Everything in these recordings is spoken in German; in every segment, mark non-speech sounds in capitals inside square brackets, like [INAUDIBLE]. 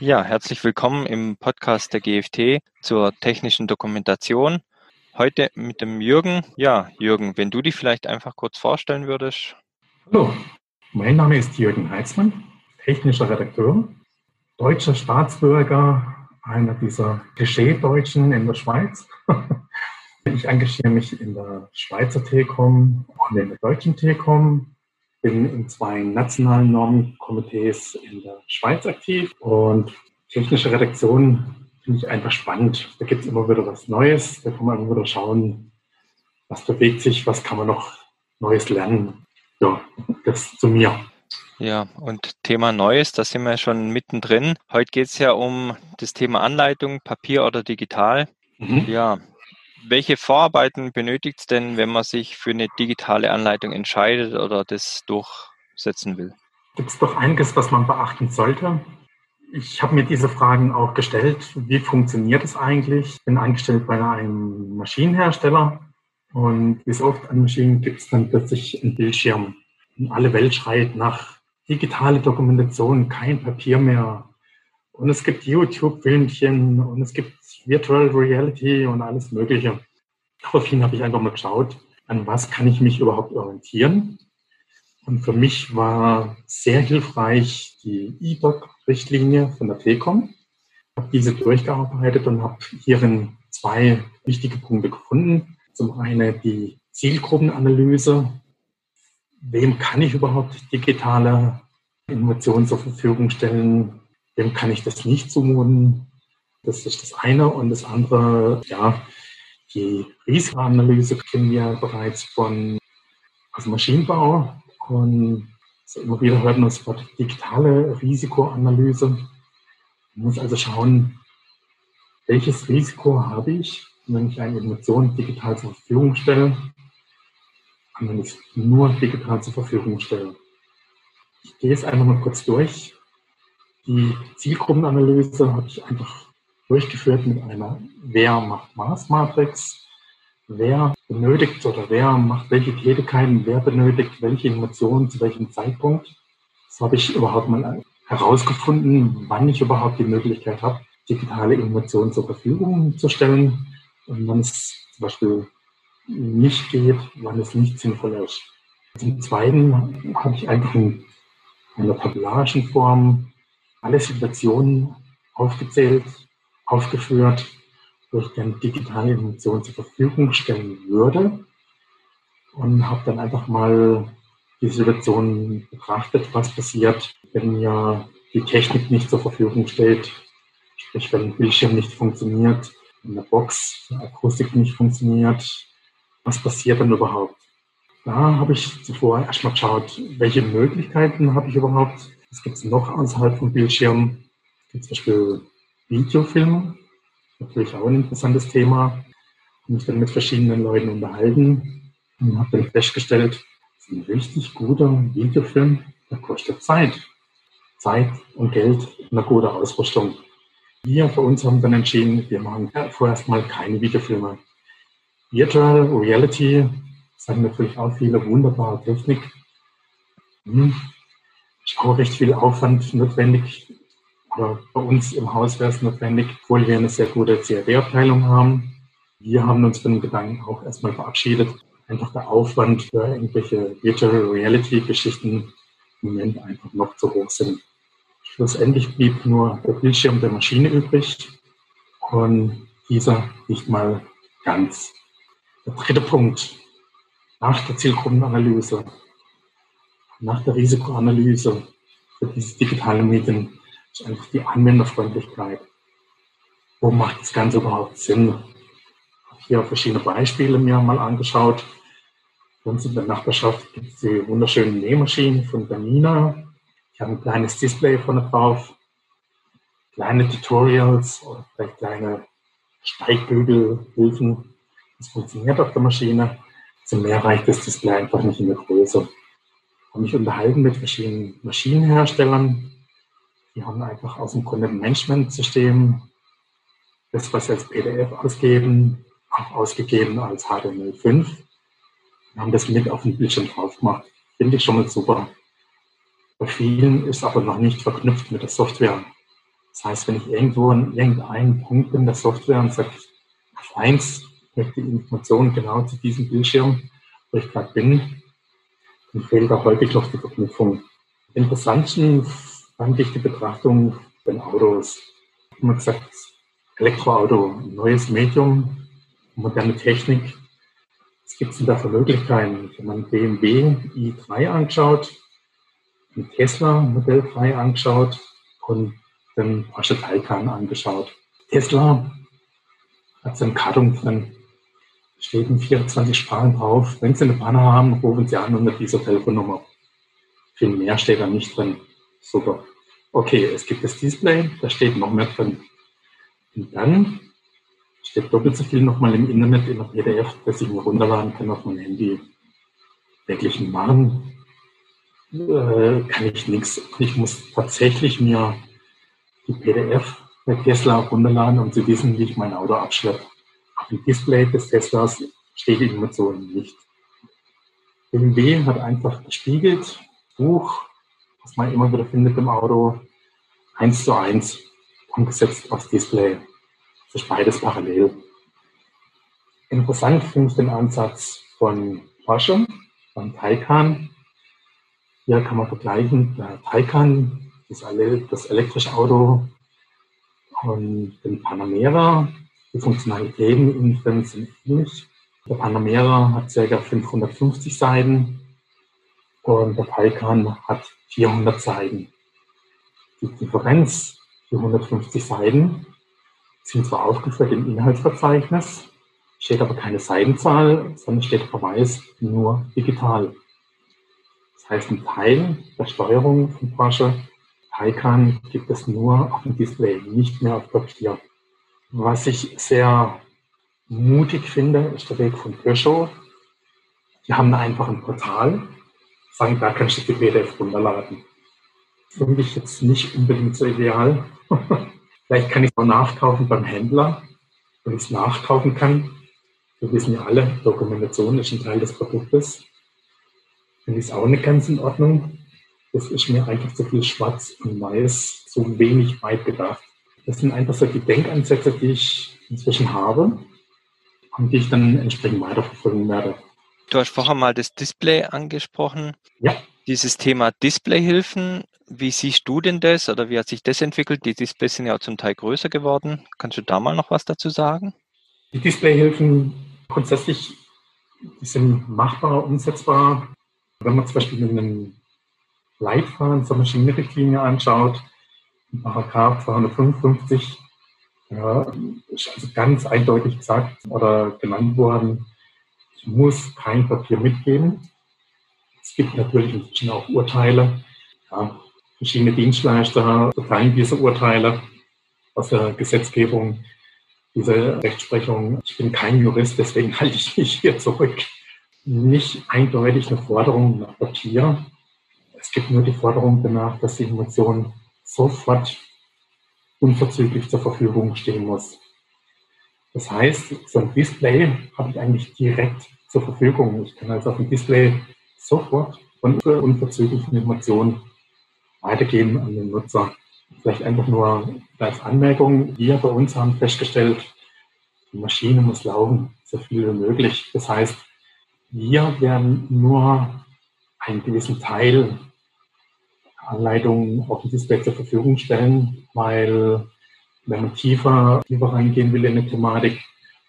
Ja, herzlich willkommen im Podcast der GFT zur technischen Dokumentation. Heute mit dem Jürgen. Ja, Jürgen, wenn du dich vielleicht einfach kurz vorstellen würdest. Hallo, mein Name ist Jürgen Heitzmann, technischer Redakteur, deutscher Staatsbürger, einer dieser Klischee-Deutschen in der Schweiz. [LAUGHS] Ich engagiere mich in der Schweizer Telekom und in der deutschen Telekom, bin in zwei nationalen Normenkomitees in der Schweiz aktiv und technische Redaktion finde ich einfach spannend. Da gibt es immer wieder was Neues, da kann man immer wieder schauen, was bewegt sich, was kann man noch Neues lernen. Ja, das zu mir. Ja, und Thema Neues, da sind wir schon mittendrin. Heute geht es ja um das Thema Anleitung, Papier oder digital. Mhm. Ja, welche Vorarbeiten benötigt es denn, wenn man sich für eine digitale Anleitung entscheidet oder das durchsetzen will? Gibt es doch einiges, was man beachten sollte. Ich habe mir diese Fragen auch gestellt. Wie funktioniert es eigentlich? Ich bin angestellt bei einem Maschinenhersteller und wie so oft an Maschinen gibt es dann plötzlich einen Bildschirm. Und alle Welt schreit nach digitale Dokumentation, kein Papier mehr. Und es gibt YouTube-Filmchen und es gibt Virtual Reality und alles Mögliche. Daraufhin habe ich einfach mal geschaut, an was kann ich mich überhaupt orientieren. Und für mich war sehr hilfreich die E-Doc-Richtlinie von der Telekom. Ich habe diese durchgearbeitet und habe hierin zwei wichtige Punkte gefunden. Zum einen die Zielgruppenanalyse. Wem kann ich überhaupt digitale Informationen zur Verfügung stellen? Wem kann ich das nicht zumuten? Das ist das eine. Und das andere, ja, die Risikoanalyse kennen wir bereits von aus Maschinenbau. Und so immer wieder hört man das Wort digitale Risikoanalyse. Man muss also schauen, welches Risiko habe ich, wenn ich eine Information digital zur Verfügung stelle und wenn ich es nur digital zur Verfügung stelle. Ich gehe es einfach mal kurz durch. Die Zielgruppenanalyse habe ich einfach durchgeführt mit einer Wer macht Maßmatrix. Wer benötigt oder wer macht welche Tätigkeiten, wer benötigt welche Informationen zu welchem Zeitpunkt. Das habe ich überhaupt mal herausgefunden, wann ich überhaupt die Möglichkeit habe, digitale Informationen zur Verfügung zu stellen und wann es zum Beispiel nicht geht, wann es nicht sinnvoll ist. Zum Zweiten habe ich einfach in einer tabellarischen Form alle Situationen aufgezählt, aufgeführt, wo ich dann digitale Informationen zur Verfügung stellen würde und habe dann einfach mal die Situation betrachtet, was passiert, wenn mir die Technik nicht zur Verfügung steht, sprich wenn ein Bildschirm nicht funktioniert, wenn eine Box, die Akustik nicht funktioniert, was passiert dann überhaupt? Da habe ich zuvor erstmal geschaut, welche Möglichkeiten habe ich überhaupt, was gibt es noch außerhalb vom Bildschirm? Es gibt zum Beispiel Videofilme, natürlich auch ein interessantes Thema. Ich mich dann mit verschiedenen Leuten unterhalten und habe dann festgestellt, ein richtig guter Videofilm, der kostet Zeit. Zeit und Geld und eine gute Ausrüstung. Wir für uns haben dann entschieden, wir machen vorerst mal keine Videofilme. Virtual Reality sagen natürlich auch viele wunderbare Technik. Hm ist auch recht viel Aufwand notwendig. Oder bei uns im Haus wäre es notwendig, obwohl wir eine sehr gute CAD-Abteilung haben. Wir haben uns von dem Gedanken auch erstmal verabschiedet. Einfach der Aufwand für irgendwelche Virtual Reality-Geschichten im Moment einfach noch zu hoch sind. Schlussendlich blieb nur der Bildschirm der Maschine übrig und dieser nicht mal ganz. Der dritte Punkt nach der Zielgruppenanalyse nach der Risikoanalyse für diese digitalen Medien ist einfach die Anwenderfreundlichkeit. Wo macht das Ganze überhaupt Sinn? Ich habe hier verschiedene Beispiele mir mal angeschaut. Bei uns in der Nachbarschaft gibt es die wunderschönen Nähmaschinen von Bernina. Die haben ein kleines Display vorne drauf, kleine Tutorials oder vielleicht kleine Steigbügelhilfen. Das funktioniert auf der Maschine. Zum mehr reicht das Display einfach nicht in der Größe habe mich unterhalten mit verschiedenen Maschinenherstellern. Die haben einfach aus dem Content-Management-System das, was sie als PDF ausgeben, auch ausgegeben als HTML5 und haben das mit auf den Bildschirm drauf gemacht. Finde ich schon mal super. Bei vielen ist aber noch nicht verknüpft mit der Software. Das heißt, wenn ich irgendwo an irgendeinem Punkt bin der Software und sage, auf eins möchte die Information genau zu diesem Bildschirm, wo ich gerade bin, dann fehlt da häufig noch die Verknüpfung. Interessanten fand ich die Betrachtung von Autos. Habe gesagt, Elektroauto, neues Medium, moderne Technik. Was gibt es denn da für Möglichkeiten? Wenn man BMW i3 anschaut, ein Tesla Modell 3 angeschaut und den Porsche Taycan angeschaut. Tesla hat so eine Kartung drin, steht in 24 Sprachen drauf. Wenn Sie eine Panne haben, rufen Sie an unter dieser Telefonnummer. Viel mehr steht da nicht drin. Super. Okay, es gibt das Display, da steht noch mehr drin. Und dann steht doppelt so viel nochmal im Internet in der PDF, dass ich mir runterladen kann auf mein Handy. Wirklich machen äh, kann ich nichts. Ich muss tatsächlich mir die PDF der Tesla runterladen, um zu wissen, wie ich mein Auto abschleppe. Dem Display des Teslas steht die Information nicht. BMW hat einfach gespiegelt, Buch, was man immer wieder findet im Auto, eins zu eins umgesetzt aufs Display. Das ist beides parallel. Interessant finde ich den Ansatz von Porsche, von Taycan. Hier kann man vergleichen, der Taycan, das elektrische Auto und den Panamera. Die Funktionalitäten innen sind ähnlich. Der Panamera hat ca. 550 Seiten und der Taycan hat 400 Seiten. Die Differenz, die 150 Seiten, sind zwar aufgeführt im Inhaltsverzeichnis, steht aber keine Seitenzahl, sondern steht Verweis nur digital. Das heißt, ein Teil der Steuerung von Porsche Taycan gibt es nur auf dem Display, nicht mehr auf Papier. Was ich sehr mutig finde, ist der Weg von Peugeot. Die haben einfach ein Portal, sagen, da kannst du die PDF runterladen. Finde ich jetzt nicht unbedingt so ideal. [LAUGHS] Vielleicht kann ich es auch nachkaufen beim Händler, wenn ich es nachkaufen kann. Wir wissen ja alle, Dokumentation ist ein Teil des Produktes. Finde ich es auch nicht ganz in Ordnung. Das ist mir einfach zu viel schwarz und weiß, zu wenig weit gedacht. Das sind einfach so die Denkansätze, die ich inzwischen habe und die ich dann entsprechend weiterverfolgen werde. Du hast vorher mal das Display angesprochen. Ja. Dieses Thema Displayhilfen, wie siehst du denn das oder wie hat sich das entwickelt? Die Displays sind ja auch zum Teil größer geworden. Kannst du da mal noch was dazu sagen? Die Displayhilfen grundsätzlich, die sind machbar, umsetzbar. Wenn man zum Beispiel einen Leitfaden zur Maschinenrichtlinie anschaut, Paragraph 255, ja, ist also ganz eindeutig gesagt oder genannt worden, ich muss kein Papier mitgeben. Es gibt natürlich inzwischen auch Urteile. Ja, verschiedene Dienstleister verteilen diese Urteile aus der Gesetzgebung, diese Rechtsprechung. Ich bin kein Jurist, deswegen [LAUGHS] halte ich mich hier zurück nicht eindeutig eine Forderung nach Papier. Es gibt nur die Forderung danach, dass die Information sofort unverzüglich zur Verfügung stehen muss. Das heißt, so ein Display habe ich eigentlich direkt zur Verfügung. Ich kann also auf dem Display sofort und unverzügliche Informationen weitergeben an den Nutzer. Vielleicht einfach nur als Anmerkung, wir bei uns haben festgestellt, die Maschine muss laufen, so viel wie möglich. Das heißt, wir werden nur einen gewissen Teil Anleitungen auf dem Display zur Verfügung stellen, weil wenn man tiefer, tiefer reingehen will in eine Thematik,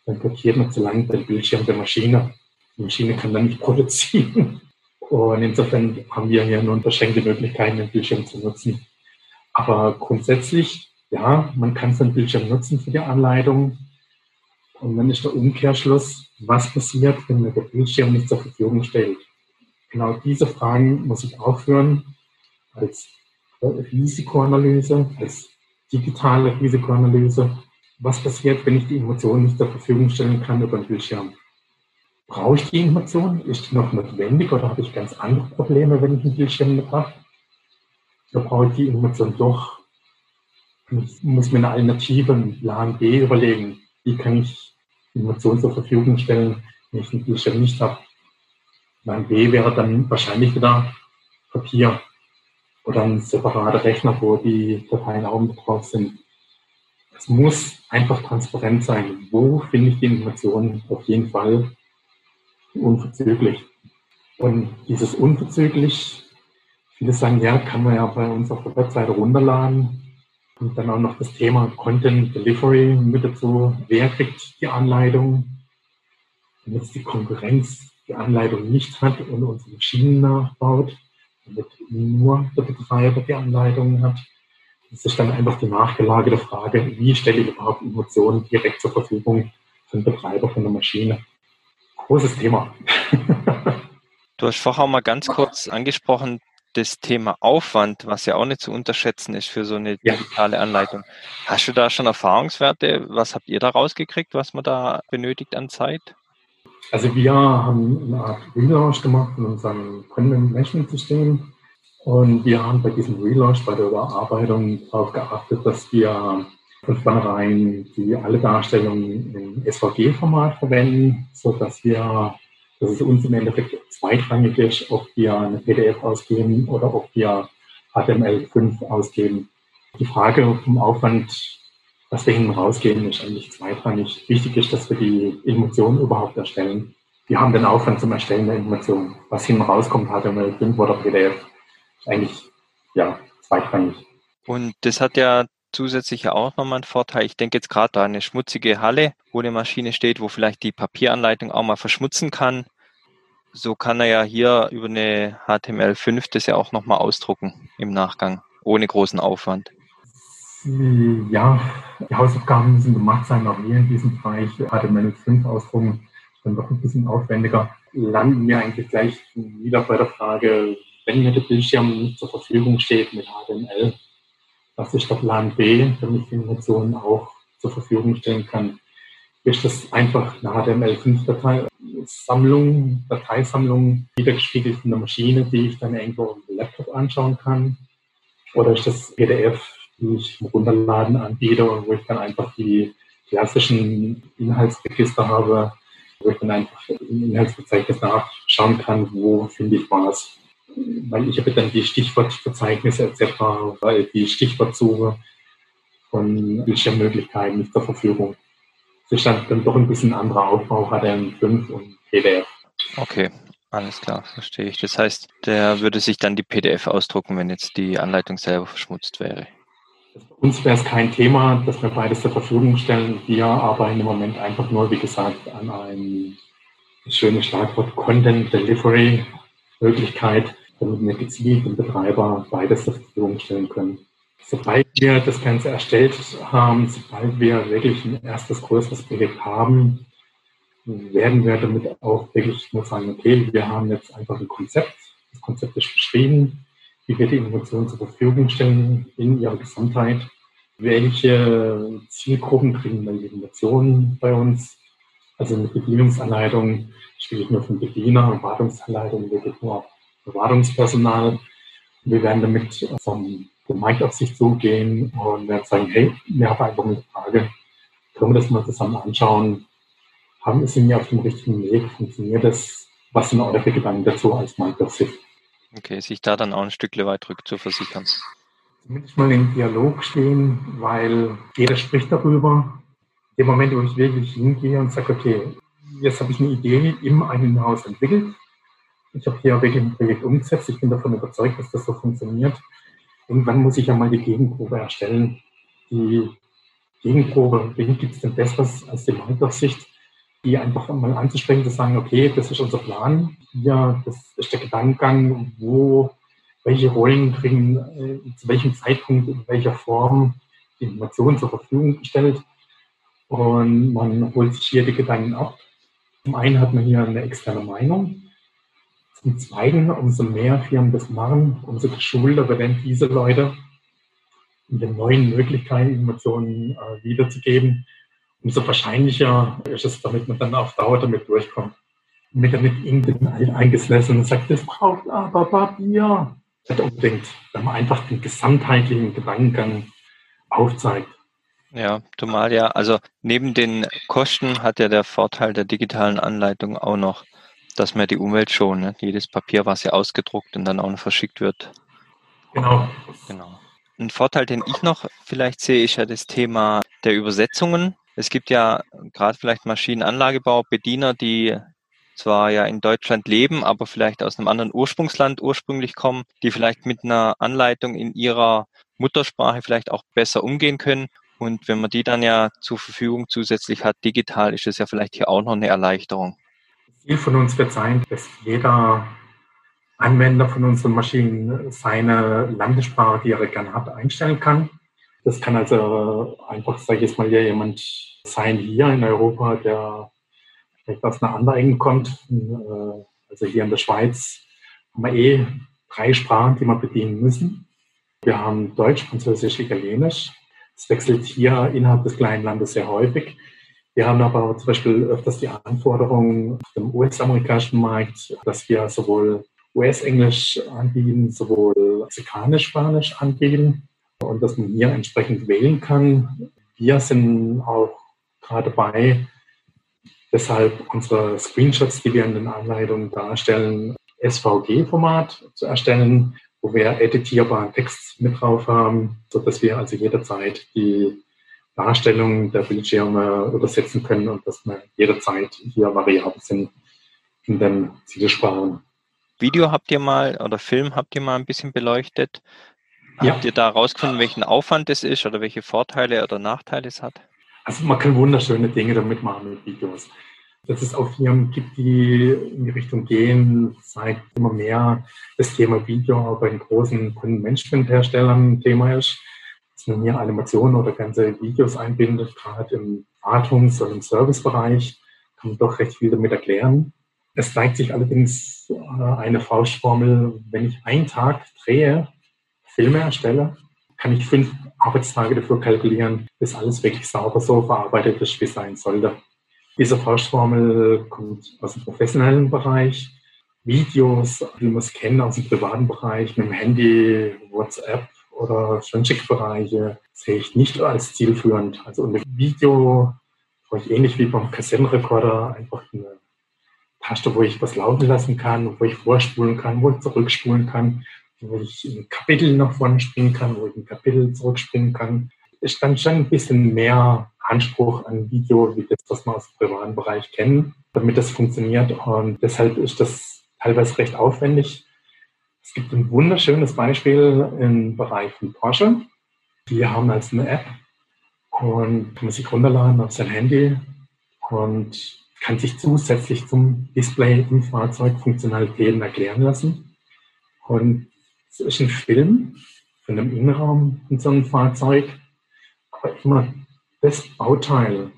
dann blockiert man zu lange den Bildschirm der Maschine. Die Maschine kann dann nicht [LAUGHS] produzieren. Und insofern haben wir hier nur beschränkte Möglichkeiten, den Bildschirm zu nutzen. Aber grundsätzlich, ja, man kann so einen Bildschirm nutzen für die Anleitung. Und dann ist der Umkehrschluss, was passiert, wenn mir der Bildschirm nicht zur Verfügung stellt. Genau diese Fragen muss ich auch führen als Risikoanalyse, als digitale Risikoanalyse. Was passiert, wenn ich die Emotionen nicht zur Verfügung stellen kann über den Bildschirm? Brauche ich die Information? Ist die noch notwendig oder habe ich ganz andere Probleme, wenn ich einen Bildschirm nicht habe? Da brauche ich die Information doch. Ich muss mir eine Alternative, einen Plan B überlegen. Wie kann ich Informationen zur Verfügung stellen, wenn ich einen Bildschirm nicht habe. Plan B wäre dann wahrscheinlich wieder Papier. Oder ein separater Rechner, wo die Dateien auch mit drauf sind. Es muss einfach transparent sein. Wo finde ich die Informationen? Auf jeden Fall unverzüglich. Und dieses unverzüglich, viele sagen, ja, kann man ja bei uns auf der Webseite runterladen. Und dann auch noch das Thema Content Delivery mit dazu. Wer kriegt die Anleitung? Wenn jetzt die Konkurrenz die Anleitung nicht hat und unsere Maschinen nachbaut, damit nur der Betreiber die Anleitung hat. Das ist dann einfach die nachgelagerte Frage, wie stelle ich überhaupt Informationen direkt zur Verfügung für den Betreiber von der Maschine. Großes Thema. [LAUGHS] Du hast vorher mal ganz kurz angesprochen, das Thema Aufwand, was ja auch nicht zu unterschätzen ist für so eine digitale Anleitung. Hast du da schon Erfahrungswerte? Was habt ihr da rausgekriegt, was man da benötigt an Zeit? Also wir haben eine Art Relaunch gemacht in unserem Content Management System und wir haben bei diesem Relaunch, bei der Überarbeitung darauf geachtet, dass wir von vornherein die alle Darstellungen im SVG-Format verwenden, so dass wir, dass es uns im Endeffekt zweitrangig ist, ob wir eine PDF ausgeben oder ob wir HTML5 ausgeben. Die Frage vom Aufwand was wir hinten rausgehen, ist eigentlich zweitrangig. Wichtig ist, dass wir die Emotionen überhaupt erstellen. Wir haben den Aufwand zum Erstellen der Informationen. Was hinten rauskommt, HTML5 oder PDF, ist eigentlich ja, zweitrangig. Und das hat ja zusätzlich auch nochmal einen Vorteil. Ich denke jetzt gerade da eine schmutzige Halle, wo eine Maschine steht, wo vielleicht die Papieranleitung auch mal verschmutzen kann. So kann er ja hier über eine HTML5 das ja auch nochmal ausdrucken im Nachgang, ohne großen Aufwand. Ja, die Hausaufgaben müssen gemacht sein, auch hier in diesem Bereich HTML5 ausdrucken, dann doch ein bisschen aufwendiger. Landen wir eigentlich gleich wieder bei der Frage, wenn mir der Bildschirm nicht zur Verfügung steht mit HTML, was ist der Plan B, damit ich die Informationen auch zur Verfügung stellen kann? Ist das einfach eine HTML5-Datei, Sammlung, Dateisammlung, wiedergespiegelt in der Maschine, die ich dann irgendwo auf dem Laptop anschauen kann? Oder ist das PDF ich runterladen anbiete und wo ich dann einfach die klassischen Inhaltsregister habe, wo ich dann einfach im Inhaltsverzeichnis nachschauen kann, wo finde ich was. Weil ich habe dann die Stichwortverzeichnisse etc., die Stichwortsuche von Bildschirmmöglichkeiten nicht zur Verfügung. Das ist dann, doch ein bisschen anderer Aufbau, HTML5 und PDF. Okay, alles klar, verstehe ich. Das heißt, der würde sich dann die PDF ausdrucken, wenn jetzt die Anleitung selber verschmutzt wäre. Uns wäre es kein Thema, dass wir beides zur Verfügung stellen. Wir arbeiten im Moment einfach nur, wie gesagt, an einem schönen Schlagwort Content Delivery Möglichkeit, damit wir gezielt dem Betreiber beides zur Verfügung stellen können. Sobald wir das Ganze erstellt haben, sobald wir wirklich ein erstes größeres Projekt haben, werden wir damit auch wirklich nur sagen, okay, wir haben jetzt einfach ein Konzept. Das Konzept ist beschrieben wie wir die Informationen zur Verfügung stellen in ihrer Gesamtheit, welche Zielgruppen kriegen dann die Informationen bei uns. Also mit Bedienungsanleitung spiele ich nur von Bediener Wartungsanleitung wirklich nur Wartungspersonal. Wir werden damit vom der Marktaufsicht zugehen und werden sagen, hey, wir haben einfach eine Frage, können wir das mal zusammen anschauen? Haben, sind wir auf dem richtigen Weg? Funktioniert das? Was sind eure Gedanken dazu als Marktaufsicht? Okay, sich da dann auch ein Stück weit rück zu versichern. Zumindest mal im Dialog stehen, weil jeder spricht darüber. Im Moment, wo ich wirklich hingehe und sage, okay, jetzt habe ich eine Idee im eigenen Haus entwickelt. Ich habe hier wirklich ein Projekt umgesetzt. Ich bin davon überzeugt, dass das so funktioniert. Irgendwann muss ich ja mal die Gegenprobe erstellen. Die Gegenprobe, wen gibt es denn Besseres als die Marktaufsicht? Die einfach mal anzusprechen, zu sagen, okay, das ist unser Plan, hier, das ist der Gedankengang, wo, welche Rollen kriegen, äh, zu welchem Zeitpunkt, in welcher Form die Informationen zur Verfügung gestellt. Und man holt sich hier die Gedanken ab. Zum einen hat man hier eine externe Meinung. Zum Zweiten, umso mehr Firmen das machen, umso geschulter werden diese Leute in den neuen Möglichkeiten, Informationen äh, wiederzugeben, umso wahrscheinlicher ist es, damit man dann auf Dauer damit durchkommt. Mit damit irgendein eingesessen und sagt, das braucht aber Papier. Nicht unbedingt, wenn man einfach den gesamtheitlichen Gedankengang aufzeigt. Ja, zumal ja, also neben den Kosten hat ja der Vorteil der digitalen Anleitung auch noch, dass man die Umwelt schont. Ne? Jedes Papier, was ja ausgedruckt und dann auch noch verschickt wird, Genau. Genau. Ein Vorteil, den ich noch vielleicht sehe, ist ja das Thema der Übersetzungen. Es gibt ja gerade vielleicht Maschinenanlagebau, Bediener, die zwar ja in Deutschland leben, aber vielleicht aus einem anderen Ursprungsland ursprünglich kommen, die vielleicht mit einer Anleitung in ihrer Muttersprache vielleicht auch besser umgehen können. Und wenn man die dann ja zur Verfügung zusätzlich hat, digital, ist es ja vielleicht hier auch noch eine Erleichterung. Ziel von uns wird sein, dass jeder Anwender von unseren Maschinen seine Landessprache, die er gerne hat, einstellen kann. Das kann also einfach, sage ich jetzt mal, ja jemand sein hier in Europa, der vielleicht aus einer anderen Ecke kommt. Äh, also hier in der Schweiz haben wir eh drei Sprachen, die wir bedienen müssen. Wir haben Deutsch, Französisch, Italienisch. Das wechselt hier innerhalb des kleinen Landes sehr häufig. Wir haben aber zum Beispiel öfters die Anforderungen auf dem US-amerikanischen Markt, dass wir sowohl US-Englisch anbieten, sowohl Mexikanisch-Spanisch anbieten und dass man hier entsprechend wählen kann. Wir sind auch gerade dabei, deshalb unsere Screenshots, die wir in den Anleitungen darstellen, SVG-Format zu erstellen, wo wir editierbaren Text mit drauf haben, sodass wir also jederzeit die Darstellung der Bildschirme übersetzen können und dass wir jederzeit hier variabel sind in den Zielsprachen. Video habt ihr mal oder Film habt ihr mal ein bisschen beleuchtet. Ja. Habt ihr da herausgefunden, welchen Aufwand es ist oder welche Vorteile oder Nachteile es hat? Also man kann wunderschöne Dinge damit machen mit Videos. Dass es auch Firmen gibt, die in die Richtung gehen, zeigt immer mehr das Thema Video bei den großen Kundenmanagementherstellern ein Thema ist. Dass man hier Animationen oder ganze Videos einbindet, gerade im Wartungs- und im Servicebereich, kann man doch recht viel damit erklären. Es zeigt sich allerdings äh, eine Faustformel, wenn ich einen Tag drehe, Filme erstelle, kann ich fünf Arbeitstage dafür kalkulieren, bis alles wirklich sauber so verarbeitet ist, wie es sein sollte. Diese Faustformel kommt aus dem professionellen Bereich. Videos, wie man es kennt, aus dem privaten Bereich, mit dem Handy, WhatsApp oder Friendship-Bereiche, sehe ich nicht als zielführend. Also ein Video brauche ich ähnlich wie beim Kassettenrekorder einfach eine Taste, wo ich was laufen lassen kann, wo ich vorspulen kann, wo ich zurückspulen kann, wo ich ein Kapitel nach vorne springen kann, wo ich ein Kapitel zurückspringen kann. Ist dann schon ein bisschen mehr Anspruch an Video, wie das, was wir aus dem privaten Bereich kennen, damit das funktioniert. Und deshalb ist das teilweise recht aufwendig. Es gibt ein wunderschönes Beispiel im Bereich von Porsche. Die haben als eine App und kann man sich runterladen auf sein Handy und kann sich zusätzlich zum Display im Fahrzeug Funktionalitäten erklären lassen. Und ist ein Film von einem Innenraum in so einem Fahrzeug, aber immer das Bauteil,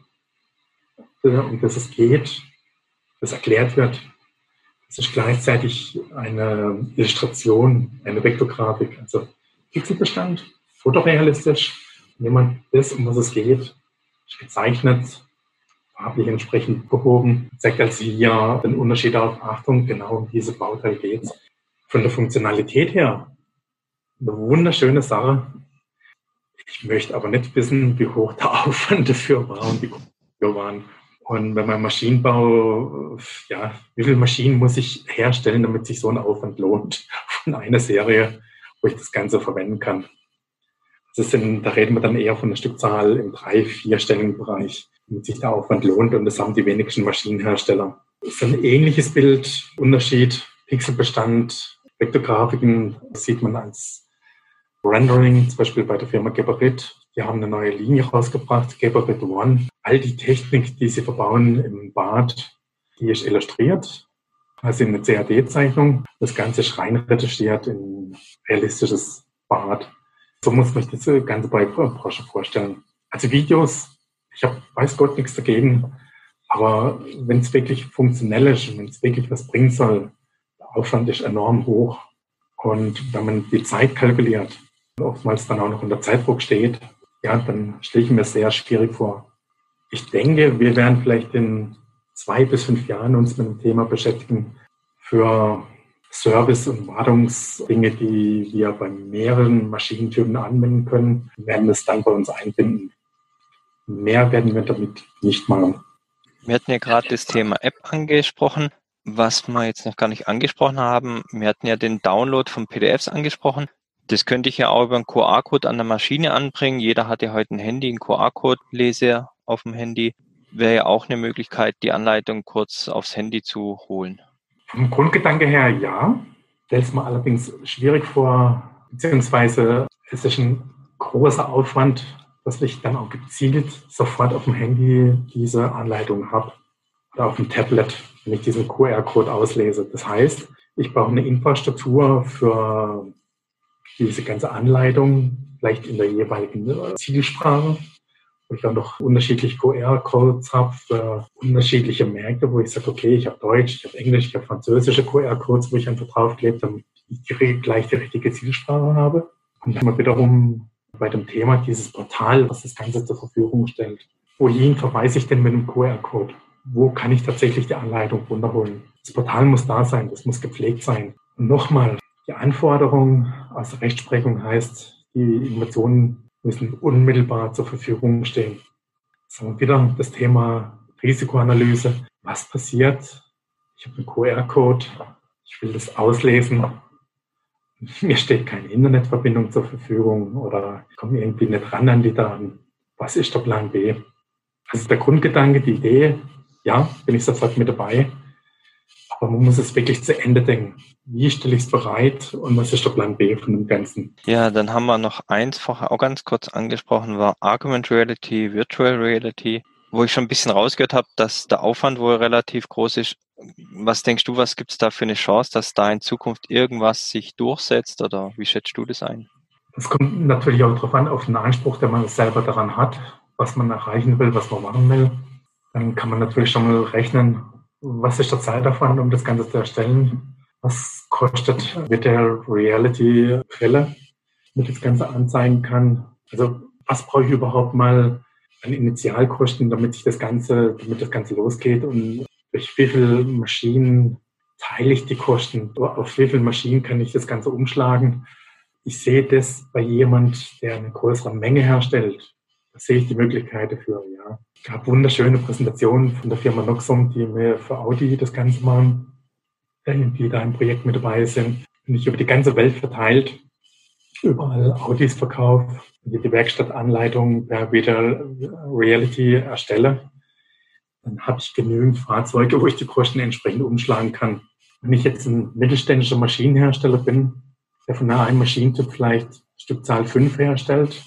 um das es geht, das erklärt wird, das ist gleichzeitig eine Illustration, eine Vektorgrafik, also Pixelbestand, fotorealistisch. Wenn man das, um was es geht, gezeichnet, farblich entsprechend behoben, zeigt also hier den Unterschied auf Achtung, genau um diese Bauteil geht es. Von der Funktionalität her eine wunderschöne Sache. Ich möchte aber nicht wissen, wie hoch der [LAUGHS] Aufwand dafür war und wie gut wir waren. Und wenn man Maschinenbau, ja, wie viele Maschinen muss ich herstellen, damit sich so ein Aufwand lohnt [LAUGHS] von einer Serie, wo ich das Ganze verwenden kann. Das sind, da reden wir dann eher von einer Stückzahl im drei-, vierstelligen Bereich damit sich der Aufwand lohnt und das haben die wenigsten Maschinenhersteller. Das ist ein ähnliches Bild, Unterschied, Pixelbestand, Vektorgrafiken sieht man als Rendering, zum Beispiel bei der Firma Geberit. Die haben eine neue Linie rausgebracht, Geberit One. All die Technik, die sie verbauen im Bad, die ist illustriert, also in eine CAD-Zeichnung. Das Ganze ist rein retuschiert in realistisches Bad. So muss man sich das Ganze Porsche vorstellen. Also Videos ich habe, weiß Gott, nichts dagegen. Aber wenn es wirklich funktionell ist und wenn es wirklich was bringen soll, Aufwand ist enorm hoch. Und wenn man die Zeit kalkuliert, oftmals dann auch noch unter Zeitdruck steht, ja, dann stelle ich mir sehr schwierig vor. Ich denke, wir werden vielleicht in zwei bis fünf Jahren uns mit dem Thema beschäftigen für Service- und Wartungsdinge, die wir bei mehreren Maschinentypen anwenden können, wir werden es dann bei uns einbinden. Mehr werden wir damit nicht machen. Wir hatten ja gerade das Thema App angesprochen. Was wir jetzt noch gar nicht angesprochen haben, wir hatten ja den Download von PDFs angesprochen. Das könnte ich ja auch über einen QR-Code an der Maschine anbringen. Jeder hat ja heute ein Handy, einen QR-Code-Leser auf dem Handy. Wäre ja auch eine Möglichkeit, die Anleitung kurz aufs Handy zu holen. Vom Grundgedanke her ja. Stellt es mir allerdings schwierig vor, beziehungsweise es ist ein großer Aufwand, dass ich dann auch gezielt sofort auf dem Handy diese Anleitung habe auf dem Tablet, wenn ich diesen QR-Code auslese. Das heißt, ich brauche eine Infrastruktur für diese ganze Anleitung, vielleicht in der jeweiligen äh, Zielsprache, wo ich dann noch unterschiedliche QR-Codes habe für unterschiedliche Märkte, wo ich sage, okay, ich habe Deutsch, ich habe Englisch, ich habe französische QR-Codes, wo ich einfach draufklebe, damit ich gleich die richtige Zielsprache habe. Und dann wiederum bei dem Thema dieses Portal, was das Ganze zur Verfügung stellt. Wohin verweise ich denn mit dem QR-Code? Wo kann ich tatsächlich die Anleitung runterholen? Das Portal muss da sein, das muss gepflegt sein. Und nochmal, die Anforderung aus Rechtsprechung heißt, die Informationen müssen unmittelbar zur Verfügung stehen. So, wieder das Thema Risikoanalyse. Was passiert? Ich habe einen QR-Code, ich will das auslesen. [LAUGHS] Mir steht keine Internetverbindung zur Verfügung oder ich komme irgendwie nicht ran an die Daten. Was ist der Plan B? Also der Grundgedanke, die Idee, ja, bin ich sofort mit dabei. Aber man muss es wirklich zu Ende denken. Wie stelle ich es bereit und was ist der Plan B von dem Ganzen? Ja, dann haben wir noch eins vorher auch ganz kurz angesprochen, war Argument Reality, Virtual Reality, wo ich schon ein bisschen rausgehört habe, dass der Aufwand wohl relativ groß ist. Was denkst du, was gibt es da für eine Chance, dass da in Zukunft irgendwas sich durchsetzt oder wie schätzt du das ein? Es kommt natürlich auch darauf an, auf den Anspruch, der man selber daran hat, was man erreichen will, was man machen will. Dann kann man natürlich schon mal rechnen, was ist der Zeitaufwand, um das Ganze zu erstellen? Was kostet Virtual Reality Brille, damit das Ganze anzeigen kann? Also was brauche ich überhaupt mal an Initialkosten, damit sich das Ganze, damit das Ganze losgeht und durch wie viele Maschinen teile ich die Kosten? Auf wie viele Maschinen kann ich das Ganze umschlagen? Ich sehe das bei jemand, der eine größere Menge herstellt. Da sehe ich die Möglichkeit dafür, ja. Gab wunderschöne Präsentationen von der Firma Noxum, die mir für Audi das Ganze machen, die da im Projekt mit dabei sind. Und ich über die ganze Welt verteilt, überall Audis verkaufe, die Werkstattanleitung per Virtual Reality erstelle. Dann habe ich genügend Fahrzeuge, wo ich die Kosten entsprechend umschlagen kann. Wenn ich jetzt ein mittelständischer Maschinenhersteller bin, der von einem Maschinentyp vielleicht Stückzahl 5 herstellt,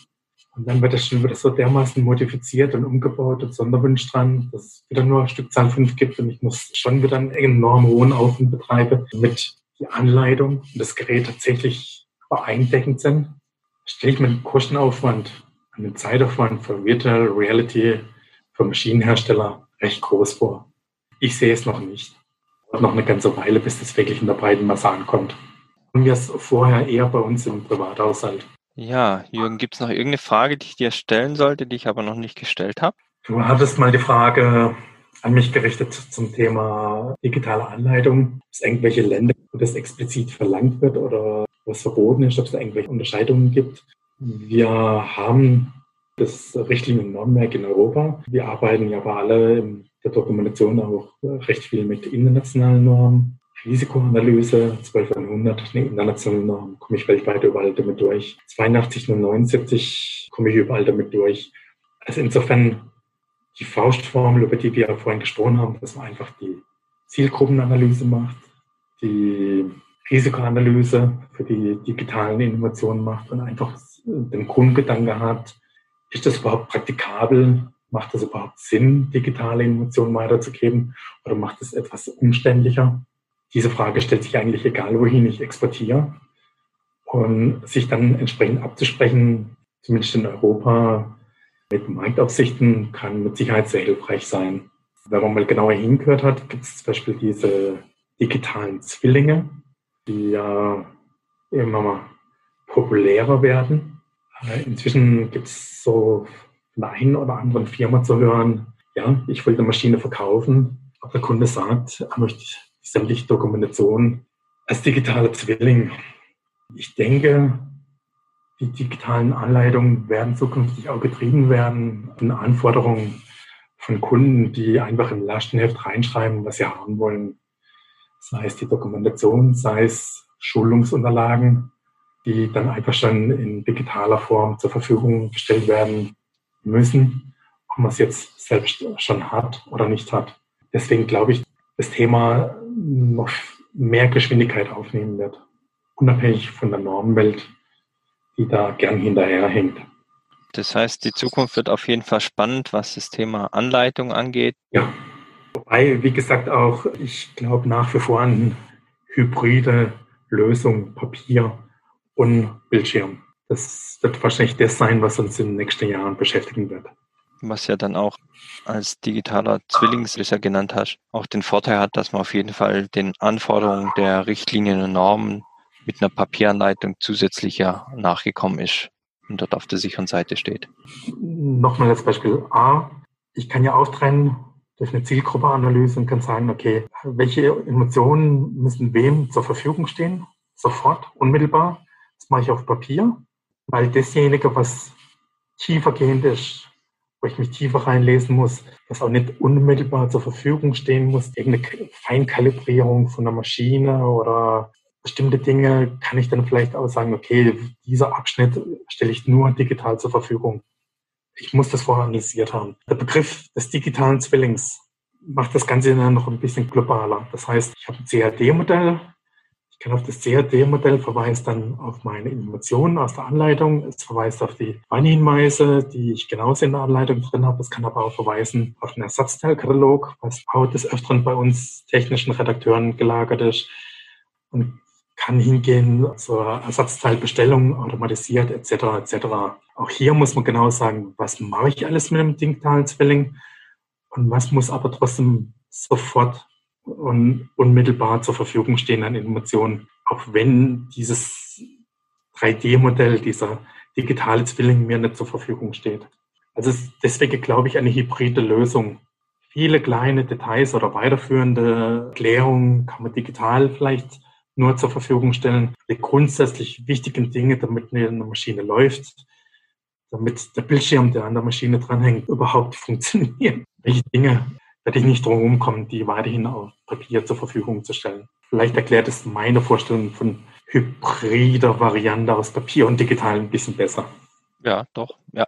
und dann wird das schon wieder so dermaßen modifiziert und umgebaut und Sonderwunsch dran, dass es wieder nur Stückzahl 5 gibt und ich muss schon wieder einen enorm hohen Aufwand betreiben, damit die Anleitung und das Gerät tatsächlich übereindeckend sind. Stelle ich mir den Kostenaufwand den Zeitaufwand für Virtual Reality für Maschinenhersteller recht groß vor. Ich sehe es noch nicht. Dauert noch eine ganze Weile, bis das wirklich in der breiten Masse ankommt. Und wir es vorher eher bei uns im Privathaushalt. Ja, Jürgen, gibt es noch irgendeine Frage, die ich dir stellen sollte, die ich aber noch nicht gestellt habe? Du hattest mal die Frage an mich gerichtet zum Thema digitale Anleitung. Ob es irgendwelche Länder, wo das explizit verlangt wird oder was verboten ist, ob es da irgendwelche Unterscheidungen gibt. Wir haben das Richtlinien-Normwerk in Europa. Wir arbeiten ja aber alle in der Dokumentation auch recht viel mit internationalen Normen. Risikoanalyse 1200, eine internationale Norm, komme ich weltweit überall damit durch. 8279 komme ich überall damit durch. Also insofern die Faustformel, über die wir ja vorhin gesprochen haben, dass man einfach die Zielgruppenanalyse macht, die Risikoanalyse für die digitalen Innovationen macht und einfach den Grundgedanke hat, ist das überhaupt praktikabel? Macht das überhaupt Sinn, digitale Innovationen weiterzugeben? Oder macht es etwas umständlicher? Diese Frage stellt sich eigentlich egal, wohin ich exportiere. Und sich dann entsprechend abzusprechen, zumindest in Europa, mit Marktaufsichten, kann mit Sicherheit sehr hilfreich sein. Wenn man mal genauer hingehört hat, gibt es zum Beispiel diese digitalen Zwillinge, die ja immer populärer werden. Äh, inzwischen gibt es so von der einen oder anderen Firma zu hören, ja, ich will eine Maschine verkaufen, aber der Kunde sagt, er möchte sämtliche Dokumentation als digitaler Zwilling. Ich denke, die digitalen Anleitungen werden zukünftig auch getrieben werden von Anforderungen von Kunden, die einfach im Lastenheft reinschreiben, was sie haben wollen. Sei es die Dokumentation, sei es Schulungsunterlagen, die dann einfach schon in digitaler Form zur Verfügung gestellt werden müssen, ob man es jetzt selbst schon hat oder nicht hat. Deswegen glaube ich, das Thema noch mehr Geschwindigkeit aufnehmen wird, unabhängig von der Normwelt, die da gern hinterherhängt. Das heißt, die Zukunft wird auf jeden Fall spannend, was das Thema Anleitung angeht. Ja, wobei, wie gesagt, auch ich glaube nach wie vor an hybride Lösung, Papier und Bildschirm. Das wird wahrscheinlich das sein, was uns in den nächsten Jahren beschäftigen wird. Was ja dann auch als digitaler Zwilling, wie du ja genannt hast, auch den Vorteil hat, dass man auf jeden Fall den Anforderungen der Richtlinien und Normen mit einer Papieranleitung zusätzlich ja nachgekommen ist und dort auf der sicheren Seite steht. Nochmal als Beispiel A. Ich kann ja auch trennen durch eine Zielgruppeanalyse und kann sagen, okay, welche Emotionen müssen wem zur Verfügung stehen? Sofort, unmittelbar. Das mache ich auf Papier, weil dasjenige, was tiefergehend ist, wo ich mich tiefer reinlesen muss, was auch nicht unmittelbar zur Verfügung stehen muss, irgendeine Feinkalibrierung von der Maschine oder bestimmte Dinge kann ich dann vielleicht auch sagen, okay, dieser Abschnitt stelle ich nur digital zur Verfügung. Ich muss das vorher analysiert haben. Der Begriff des digitalen Zwillings macht das Ganze dann noch ein bisschen globaler. Das heißt, ich habe ein CAD-Modell. Ich kann auf das CAD-Modell verweist dann auf meine Informationen aus der Anleitung. Es verweist auf die Warnhinweise, die ich genauso in der Anleitung drin habe. Es kann aber auch verweisen auf den Ersatzteilkatalog, was auch des Öfteren bei uns technischen Redakteuren gelagert ist. Und kann hingehen zur Ersatzteilbestellung, automatisiert etc. etc. Auch hier muss man genau sagen, was mache ich alles mit einem digitalen Zwilling und was muss aber trotzdem sofort und unmittelbar zur Verfügung stehen an Informationen, auch wenn dieses 3D-Modell, dieser digitale Zwilling mir nicht zur Verfügung steht. Also deswegen glaube ich eine hybride Lösung. Viele kleine Details oder weiterführende Erklärungen kann man digital vielleicht nur zur Verfügung stellen. Die grundsätzlich wichtigen Dinge, damit eine Maschine läuft, damit der Bildschirm, der an der Maschine dranhängt, überhaupt [LAUGHS] funktioniert. Welche Dinge werde ich nicht drum kommen, die weiterhin auf Papier zur Verfügung zu stellen. Vielleicht erklärt es meine Vorstellung von hybrider Variante aus Papier und digital ein bisschen besser. Ja, doch, ja,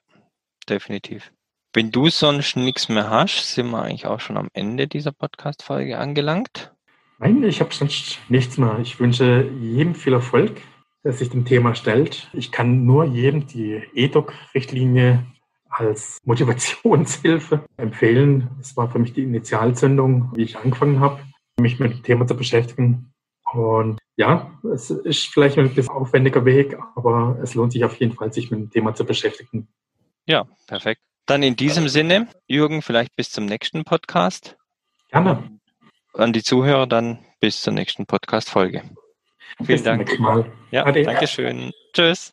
definitiv. Wenn du sonst nichts mehr hast, sind wir eigentlich auch schon am Ende dieser Podcast-Folge angelangt. Nein, ich habe sonst nichts mehr. Ich wünsche jedem viel Erfolg, der sich dem Thema stellt. Ich kann nur jedem die EDOC-Richtlinie als Motivationshilfe empfehlen. Das war für mich die Initialzündung, wie ich angefangen habe, mich mit dem Thema zu beschäftigen. Und ja, es ist vielleicht ein bisschen aufwendiger Weg, aber es lohnt sich auf jeden Fall, sich mit dem Thema zu beschäftigen. Ja, perfekt. Dann in diesem Sinne, Jürgen, vielleicht bis zum nächsten Podcast. Gerne an die Zuhörer dann bis zur nächsten Podcast-Folge. Vielen Dank. Mal. Ja, Ade. Dankeschön. Tschüss.